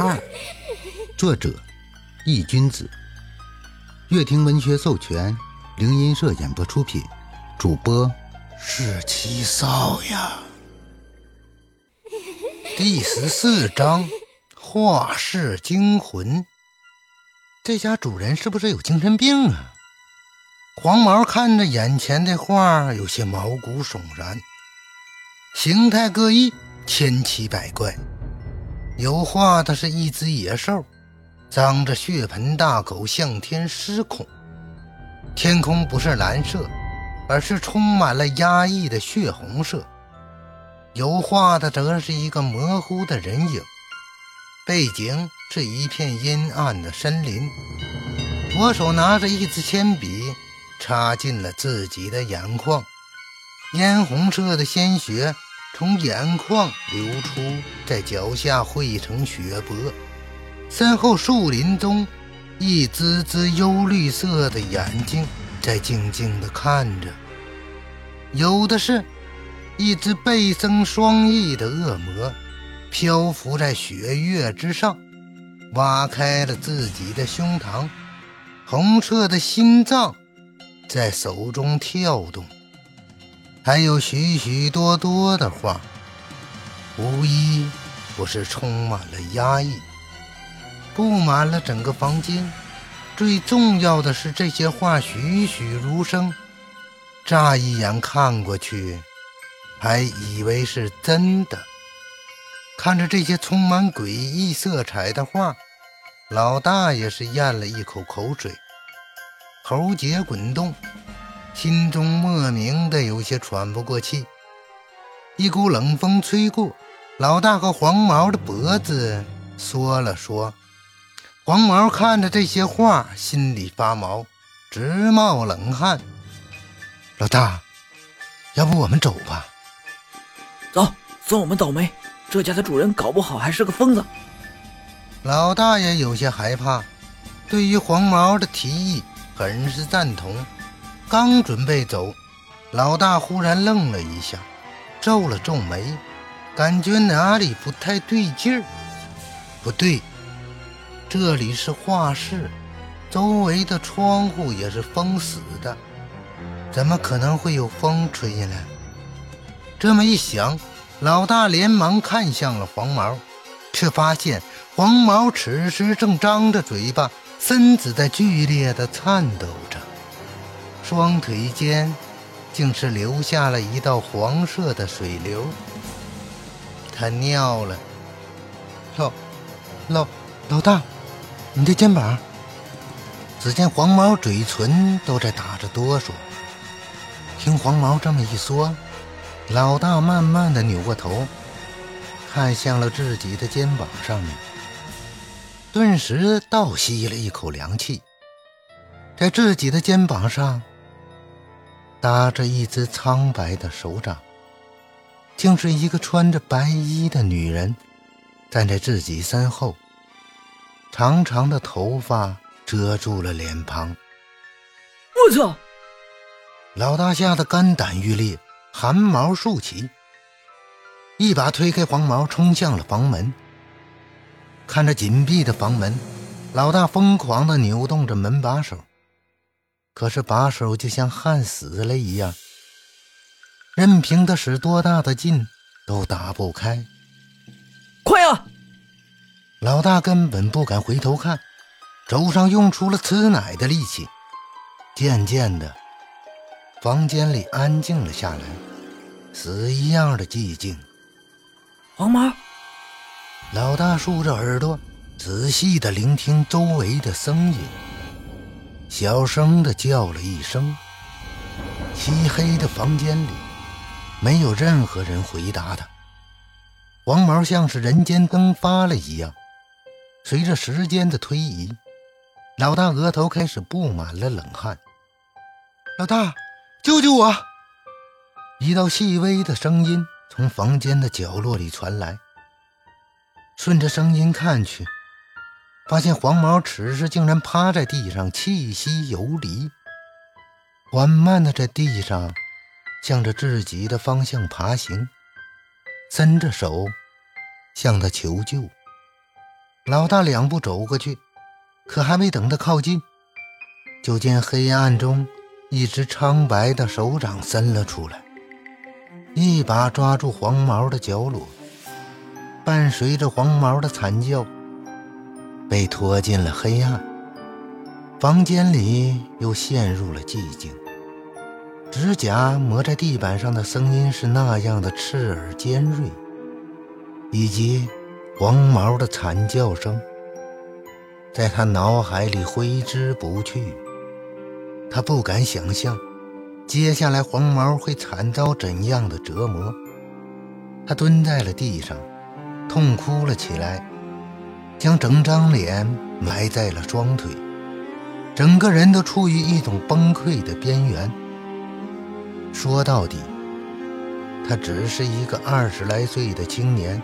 二》，作者易君子，乐亭文学授权，灵音社演播出品，主播是七少呀。第十四章：画室惊魂。这家主人是不是有精神病啊？黄毛看着眼前的画，有些毛骨悚然，形态各异，千奇百怪。油画的是一只野兽，张着血盆大口向天失恐。天空不是蓝色，而是充满了压抑的血红色。油画的则是一个模糊的人影，背景是一片阴暗的森林。左手拿着一支铅笔，插进了自己的眼眶，嫣红色的鲜血。从眼眶流出，在脚下汇成血泊。身后树林中，一只只幽绿色的眼睛在静静地看着。有的是，一只背生双翼的恶魔，漂浮在雪月之上，挖开了自己的胸膛，红色的心脏在手中跳动。还有许许多多的画，无一不是充满了压抑，布满了整个房间。最重要的是，这些画栩栩如生，乍一眼看过去，还以为是真的。看着这些充满诡异色彩的画，老大也是咽了一口口水，喉结滚动。心中莫名的有些喘不过气，一股冷风吹过，老大和黄毛的脖子缩了缩。黄毛看着这些画，心里发毛，直冒冷汗。老大，要不我们走吧？走，算我们倒霉。这家的主人搞不好还是个疯子。老大也有些害怕，对于黄毛的提议很是赞同。刚准备走，老大忽然愣了一下，皱了皱眉，感觉哪里不太对劲儿。不对，这里是画室，周围的窗户也是封死的，怎么可能会有风吹进来？这么一想，老大连忙看向了黄毛，却发现黄毛此时正张着嘴巴，身子在剧烈的颤抖。双腿间，竟是留下了一道黄色的水流。他尿了。老老老大，你的肩膀。只见黄毛嘴唇都在打着哆嗦。听黄毛这么一说，老大慢慢的扭过头，看向了自己的肩膀上面，顿时倒吸了一口凉气，在自己的肩膀上。搭着一只苍白的手掌，竟是一个穿着白衣的女人，站在自己身后。长长的头发遮住了脸庞。我操！老大吓得肝胆欲裂，汗毛竖起，一把推开黄毛，冲向了房门。看着紧闭的房门，老大疯狂地扭动着门把手。可是把手就像焊死了一样，任凭他使多大的劲都打不开。快啊！老大根本不敢回头看，手上用出了吃奶的力气。渐渐的，房间里安静了下来，死一样的寂静。黄毛，老大竖着耳朵，仔细的聆听周围的声音。小声的叫了一声，漆黑的房间里没有任何人回答他。黄毛像是人间蒸发了一样。随着时间的推移，老大额头开始布满了冷汗。老大，救救我！一道细微的声音从房间的角落里传来。顺着声音看去。发现黄毛此时竟然趴在地上，气息游离，缓慢的在地上向着自己的方向爬行，伸着手向他求救。老大两步走过去，可还没等他靠近，就见黑暗中一只苍白的手掌伸了出来，一把抓住黄毛的脚裸，伴随着黄毛的惨叫，被拖进了黑暗。房间里又陷入了寂静，指甲磨在地板上的声音是那样的刺耳尖锐，以及。黄毛的惨叫声在他脑海里挥之不去，他不敢想象接下来黄毛会惨遭怎样的折磨。他蹲在了地上，痛哭了起来，将整张脸埋在了双腿，整个人都处于一种崩溃的边缘。说到底，他只是一个二十来岁的青年。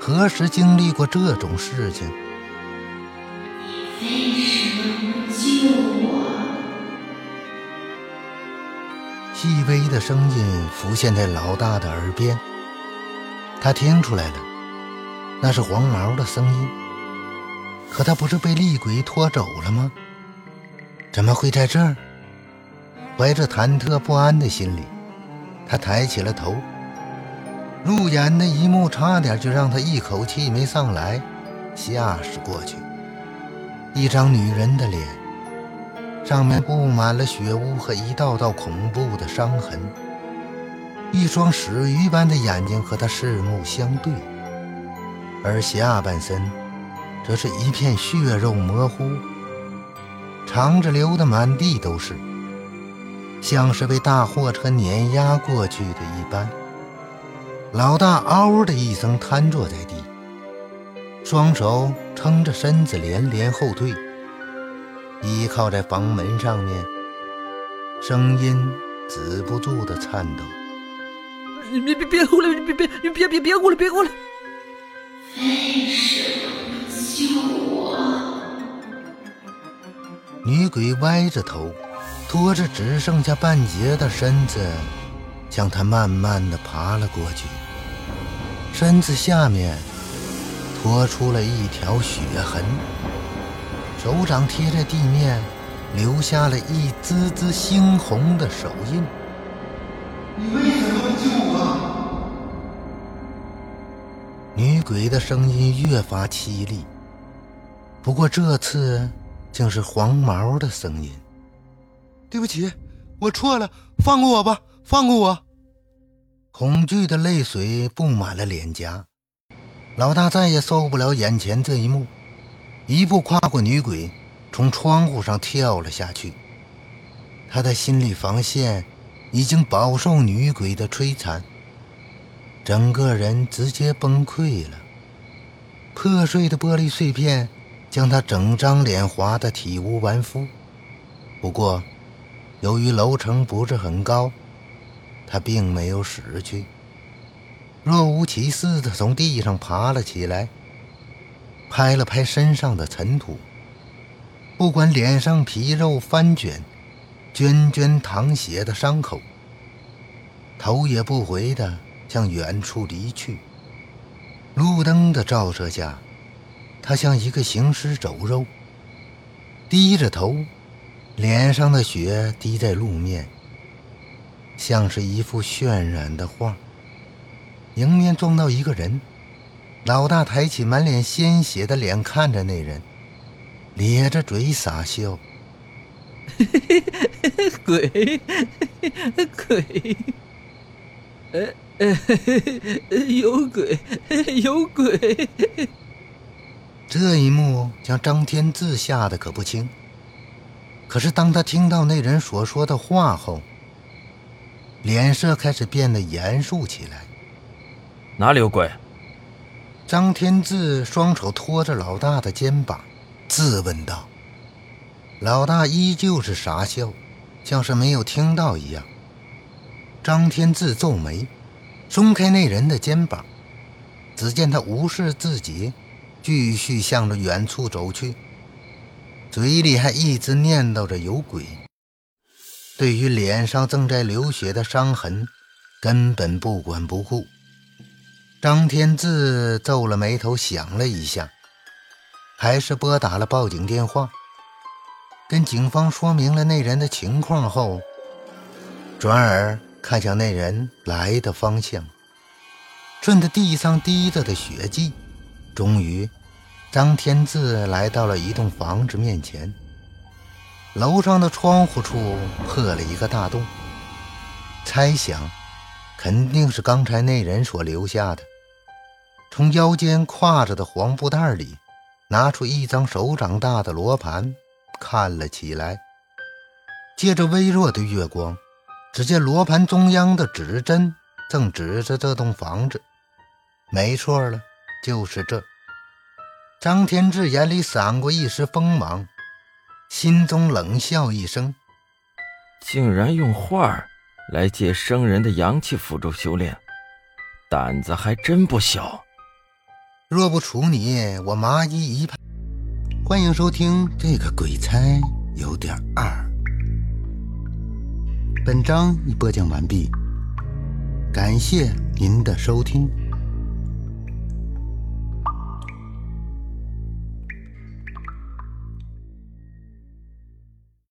何时经历过这种事情？你为什么救我？细微的声音浮现在老大的耳边，他听出来了，那是黄毛的声音。可他不是被厉鬼拖走了吗？怎么会在这儿？怀着忐忑不安的心理，他抬起了头。入眼的一幕差点就让他一口气没上来，吓死过去。一张女人的脸，上面布满了血污和一道道恐怖的伤痕。一双死鱼般的眼睛和他四目相对，而下半身则是一片血肉模糊，肠子流得满地都是，像是被大货车碾压过去的一般。老大嗷的一声瘫坐在地，双手撑着身子连连后退，依靠在房门上面，声音止不住的颤抖：“你别别别过来！别别别别别别过来！别过来！为什么不救我？”女鬼歪着头，拖着只剩下半截的身子。向他慢慢的爬了过去，身子下面拖出了一条血痕，手掌贴在地面，留下了一滋滋猩红的手印。你为女鬼的声音越发凄厉，不过这次竟是黄毛的声音。对不起，我错了，放过我吧。放过我！恐惧的泪水布满了脸颊。老大再也受不了眼前这一幕，一步跨过女鬼，从窗户上跳了下去。他的心理防线已经饱受女鬼的摧残，整个人直接崩溃了。破碎的玻璃碎片将他整张脸划得体无完肤。不过，由于楼层不是很高。他并没有死去，若无其事地从地上爬了起来，拍了拍身上的尘土，不管脸上皮肉翻卷、涓涓淌血的伤口，头也不回地向远处离去。路灯的照射下，他像一个行尸走肉，低着头，脸上的血滴在路面。像是一幅渲染的画。迎面撞到一个人，老大抬起满脸鲜血的脸看着那人，咧着嘴傻笑。鬼，鬼，呃呃，有鬼，有鬼。这一幕将张天志吓得可不轻。可是当他听到那人所说的话后，脸色开始变得严肃起来。哪里有鬼？张天志双手托着老大的肩膀，自问道。老大依旧是傻笑，像是没有听到一样。张天志皱眉，松开那人的肩膀。只见他无视自己，继续向着远处走去，嘴里还一直念叨着有鬼。对于脸上正在流血的伤痕，根本不管不顾。张天志皱了眉头，想了一下，还是拨打了报警电话，跟警方说明了那人的情况后，转而看向那人来的方向，顺着地上滴着的血迹，终于，张天志来到了一栋房子面前。楼上的窗户处破了一个大洞，猜想肯定是刚才那人所留下的。从腰间挎着的黄布袋里。拿出一张手掌大的罗盘，看了起来。借着微弱的月光，只见罗盘中央的指针正指着这栋房子。没错了，就是这。张天志眼里闪过一丝锋芒，心中冷笑一声：“竟然用画来借生人的阳气辅助修炼，胆子还真不小。”若不除你，我麻衣一派。欢迎收听这个鬼差有点二。本章已播讲完毕，感谢您的收听。